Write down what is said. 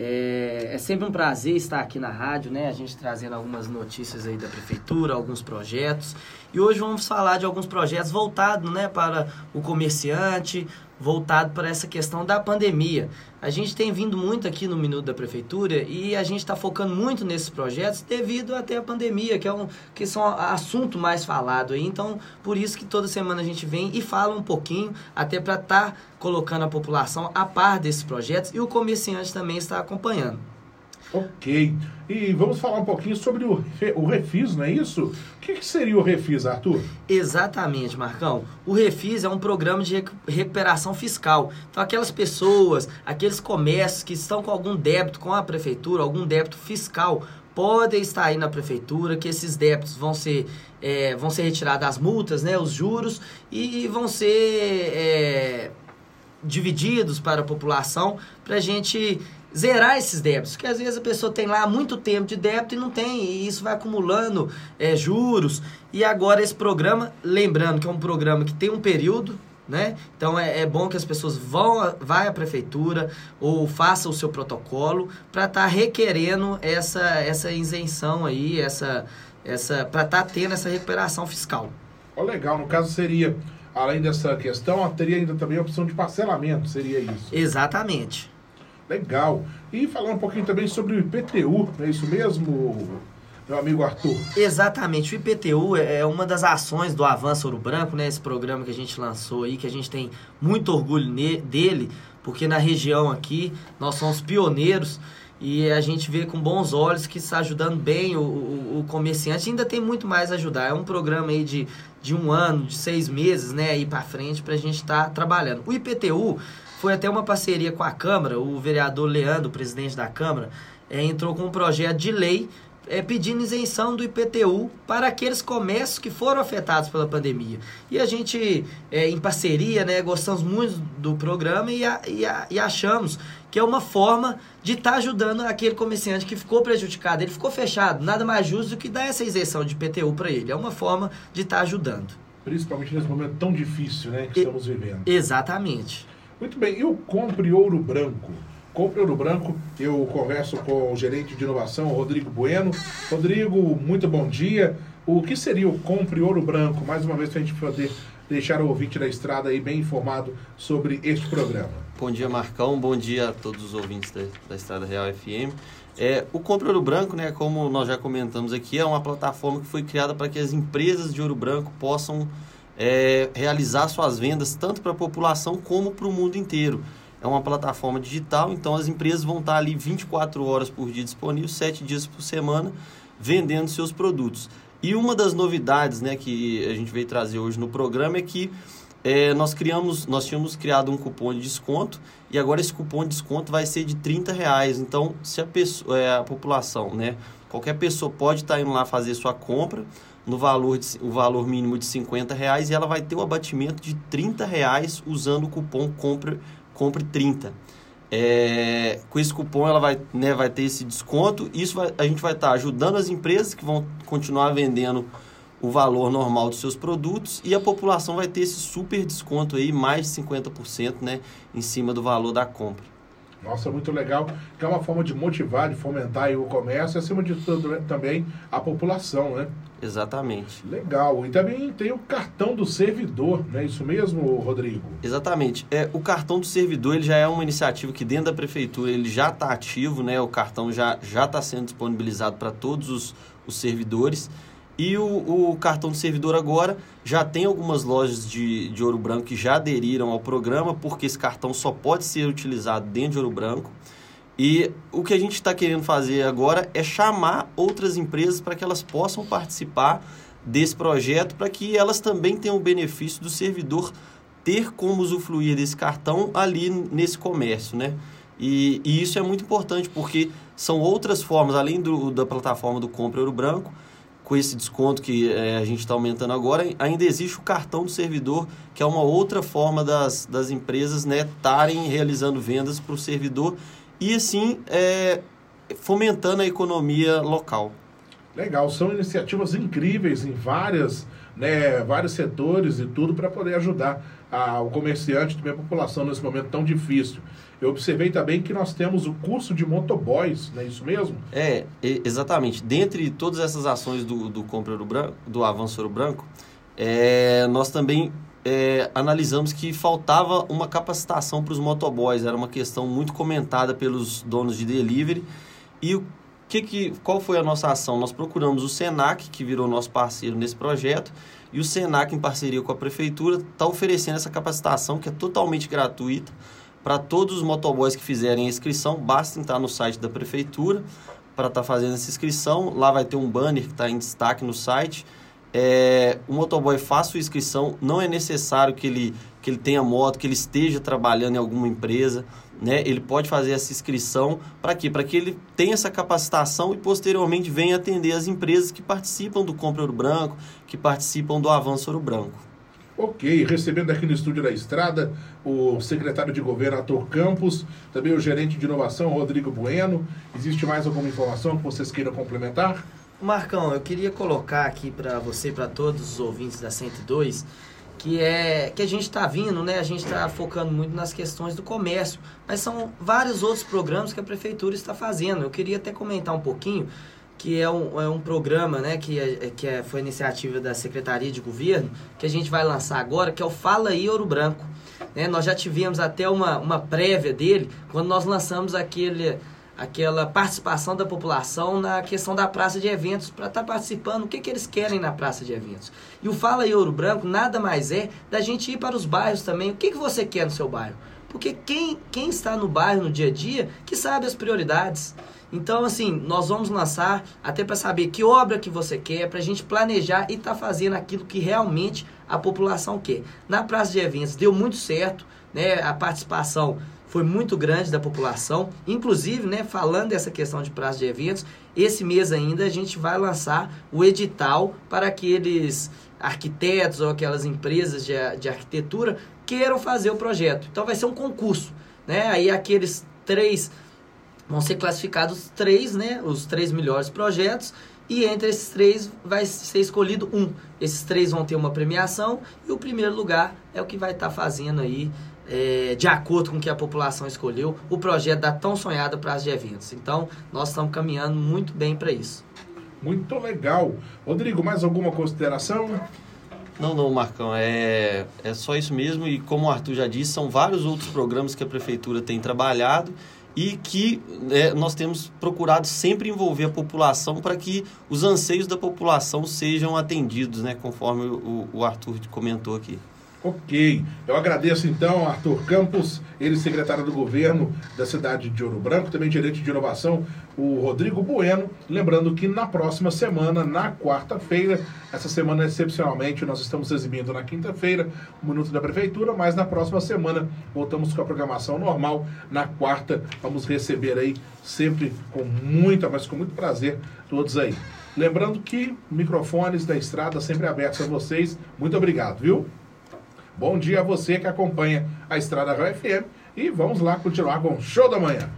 É, é, sempre um prazer estar aqui na rádio, né? A gente trazendo algumas notícias aí da prefeitura, alguns projetos. E hoje vamos falar de alguns projetos voltados, né, para o comerciante, voltado para essa questão da pandemia. A gente tem vindo muito aqui no Minuto da Prefeitura e a gente está focando muito nesses projetos devido até a pandemia, que é um que são assunto mais falado aí. Então, por isso que toda semana a gente vem e fala um pouquinho, até para estar tá colocando a população a par desses projetos e o comerciante também está acompanhando. Ok. E vamos falar um pouquinho sobre o, o Refis, não é isso? O que, que, seria o Refis, Arthur? Exatamente, Marcão. O Refis é um programa de recuperação fiscal. Então, aquelas pessoas, aqueles comércios que estão com algum débito com a prefeitura, algum débito fiscal, podem estar aí na prefeitura, que esses débitos vão ser, é, vão ser retirados as multas, né, os juros, e vão ser é, divididos para a população, para a gente zerar esses débitos, porque às vezes a pessoa tem lá muito tempo de débito e não tem, e isso vai acumulando é, juros. E agora esse programa, lembrando que é um programa que tem um período, né? Então é, é bom que as pessoas vão vai à prefeitura ou faça o seu protocolo para estar tá requerendo essa essa isenção aí, essa essa para estar tá tendo essa recuperação fiscal. Oh, legal, no caso seria além dessa questão, teria ainda também a opção de parcelamento, seria isso? Exatamente. Legal. E falar um pouquinho também sobre o IPTU, é isso mesmo, meu amigo Arthur? Exatamente. O IPTU é uma das ações do Avanço Ouro Branco, né? Esse programa que a gente lançou aí, que a gente tem muito orgulho dele, porque na região aqui nós somos pioneiros e a gente vê com bons olhos que está ajudando bem o, o, o comerciante. Ainda tem muito mais a ajudar. É um programa aí de, de um ano, de seis meses, né? Aí para frente para a gente estar tá trabalhando. O IPTU foi até uma parceria com a Câmara, o vereador Leandro, presidente da Câmara, é, entrou com um projeto de lei é, pedindo isenção do IPTU para aqueles comércios que foram afetados pela pandemia. E a gente, é, em parceria, né, gostamos muito do programa e, a, e, a, e achamos que é uma forma de estar tá ajudando aquele comerciante que ficou prejudicado, ele ficou fechado. Nada mais justo do que dar essa isenção de IPTU para ele. É uma forma de estar tá ajudando. Principalmente nesse momento tão difícil né, que e, estamos vivendo. Exatamente. Muito bem, eu compre ouro branco. Compre ouro branco, eu converso com o gerente de inovação, Rodrigo Bueno. Rodrigo, muito bom dia. O que seria o Compre Ouro Branco? Mais uma vez, para a gente poder deixar o ouvinte da estrada aí bem informado sobre este programa. Bom dia, Marcão. Bom dia a todos os ouvintes da, da Estrada Real FM. É, o Compre Ouro Branco, né, como nós já comentamos aqui, é uma plataforma que foi criada para que as empresas de ouro branco possam é, realizar suas vendas tanto para a população como para o mundo inteiro. É uma plataforma digital, então as empresas vão estar ali 24 horas por dia disponível, 7 dias por semana, vendendo seus produtos. E uma das novidades né, que a gente veio trazer hoje no programa é que é, nós criamos, nós tínhamos criado um cupom de desconto e agora esse cupom de desconto vai ser de 30 reais. Então, se a, pessoa, é, a população, né, qualquer pessoa pode estar indo lá fazer sua compra, no valor de, o valor mínimo de 50 reais e ela vai ter o abatimento de 30 reais usando o cupom compre, compre 30. É, com esse cupom ela vai, né, vai ter esse desconto. Isso vai, a gente vai estar tá ajudando as empresas que vão continuar vendendo o valor normal dos seus produtos e a população vai ter esse super desconto aí, mais de 50% né, em cima do valor da compra. Nossa, muito legal. Que é uma forma de motivar, de fomentar o comércio e, acima de tudo, né, também a população, né? Exatamente. Legal. E também tem o cartão do servidor, não é isso mesmo, Rodrigo? Exatamente. É, o cartão do servidor ele já é uma iniciativa que dentro da prefeitura ele já está ativo, né? O cartão já já está sendo disponibilizado para todos os, os servidores. E o, o, cartão do servidor agora já tem algumas lojas de, de ouro branco que já aderiram ao programa, porque esse cartão só pode ser utilizado dentro de ouro branco. E o que a gente está querendo fazer agora é chamar outras empresas para que elas possam participar desse projeto, para que elas também tenham o benefício do servidor ter como usufruir desse cartão ali nesse comércio, né? E, e isso é muito importante, porque são outras formas, além do, da plataforma do Compre Ouro Branco, com esse desconto que é, a gente está aumentando agora, ainda existe o cartão do servidor, que é uma outra forma das, das empresas estarem né, realizando vendas para o servidor e assim é, fomentando a economia local. Legal, são iniciativas incríveis em várias, né, vários setores e tudo para poder ajudar a, o comerciante e a população nesse momento tão difícil. Eu observei também que nós temos o curso de motoboys, não é isso mesmo? É, exatamente. Dentre todas essas ações do, do Compra Ouro Branco, do Avanço Ouro Branco, é, nós também é, analisamos que faltava uma capacitação para os motoboys. Era uma questão muito comentada pelos donos de delivery. E o que, que, qual foi a nossa ação? Nós procuramos o SENAC, que virou nosso parceiro nesse projeto, e o SENAC, em parceria com a prefeitura, está oferecendo essa capacitação que é totalmente gratuita para todos os motoboys que fizerem a inscrição. Basta entrar no site da prefeitura para estar tá fazendo essa inscrição. Lá vai ter um banner que está em destaque no site é, o motoboy faz sua inscrição, não é necessário que ele, que ele tenha moto, que ele esteja trabalhando em alguma empresa, né? Ele pode fazer essa inscrição para quê? Para que ele tenha essa capacitação e posteriormente venha atender as empresas que participam do Compra Ouro Branco, que participam do Avanço Ouro Branco. Ok, recebendo aqui no estúdio da Estrada o secretário de governo Ator Campos, também o gerente de inovação Rodrigo Bueno. Existe mais alguma informação que vocês queiram complementar? Marcão, eu queria colocar aqui para você, para todos os ouvintes da 102, que é que a gente está vindo, né? A gente está focando muito nas questões do comércio, mas são vários outros programas que a prefeitura está fazendo. Eu queria até comentar um pouquinho que é um, é um programa, né? Que, é, que é, foi iniciativa da Secretaria de Governo que a gente vai lançar agora, que é o Fala aí Ouro Branco. Né? Nós já tivemos até uma, uma prévia dele quando nós lançamos aquele aquela participação da população na questão da praça de eventos, para estar tá participando, o que, que eles querem na praça de eventos. E o Fala aí Ouro Branco nada mais é da gente ir para os bairros também. O que, que você quer no seu bairro? Porque quem, quem está no bairro no dia a dia que sabe as prioridades. Então, assim, nós vamos lançar até para saber que obra que você quer, para a gente planejar e estar tá fazendo aquilo que realmente a população quer. Na praça de eventos deu muito certo, né? A participação foi muito grande da população. Inclusive, né, falando dessa questão de prazo de eventos, esse mês ainda a gente vai lançar o edital para aqueles arquitetos ou aquelas empresas de, de arquitetura queiram fazer o projeto. Então vai ser um concurso, né? Aí aqueles três vão ser classificados três, né? Os três melhores projetos e entre esses três vai ser escolhido um. Esses três vão ter uma premiação e o primeiro lugar é o que vai estar tá fazendo aí é, de acordo com o que a população escolheu, o projeto da tão sonhada praça de eventos. Então, nós estamos caminhando muito bem para isso. Muito legal. Rodrigo, mais alguma consideração? Não, não, Marcão, é, é só isso mesmo. E como o Arthur já disse, são vários outros programas que a Prefeitura tem trabalhado e que é, nós temos procurado sempre envolver a população para que os anseios da população sejam atendidos, né, conforme o, o Arthur comentou aqui. Ok. Eu agradeço então Arthur Campos, ele secretário do governo da cidade de Ouro Branco, também gerente de inovação, o Rodrigo Bueno. Lembrando que na próxima semana, na quarta-feira, essa semana excepcionalmente nós estamos exibindo na quinta-feira o Minuto da Prefeitura, mas na próxima semana voltamos com a programação normal. Na quarta, vamos receber aí sempre com muita, mas com muito prazer todos aí. Lembrando que microfones da estrada sempre abertos a vocês. Muito obrigado, viu? Bom dia a você que acompanha a Estrada Real FM e vamos lá continuar com o show da manhã.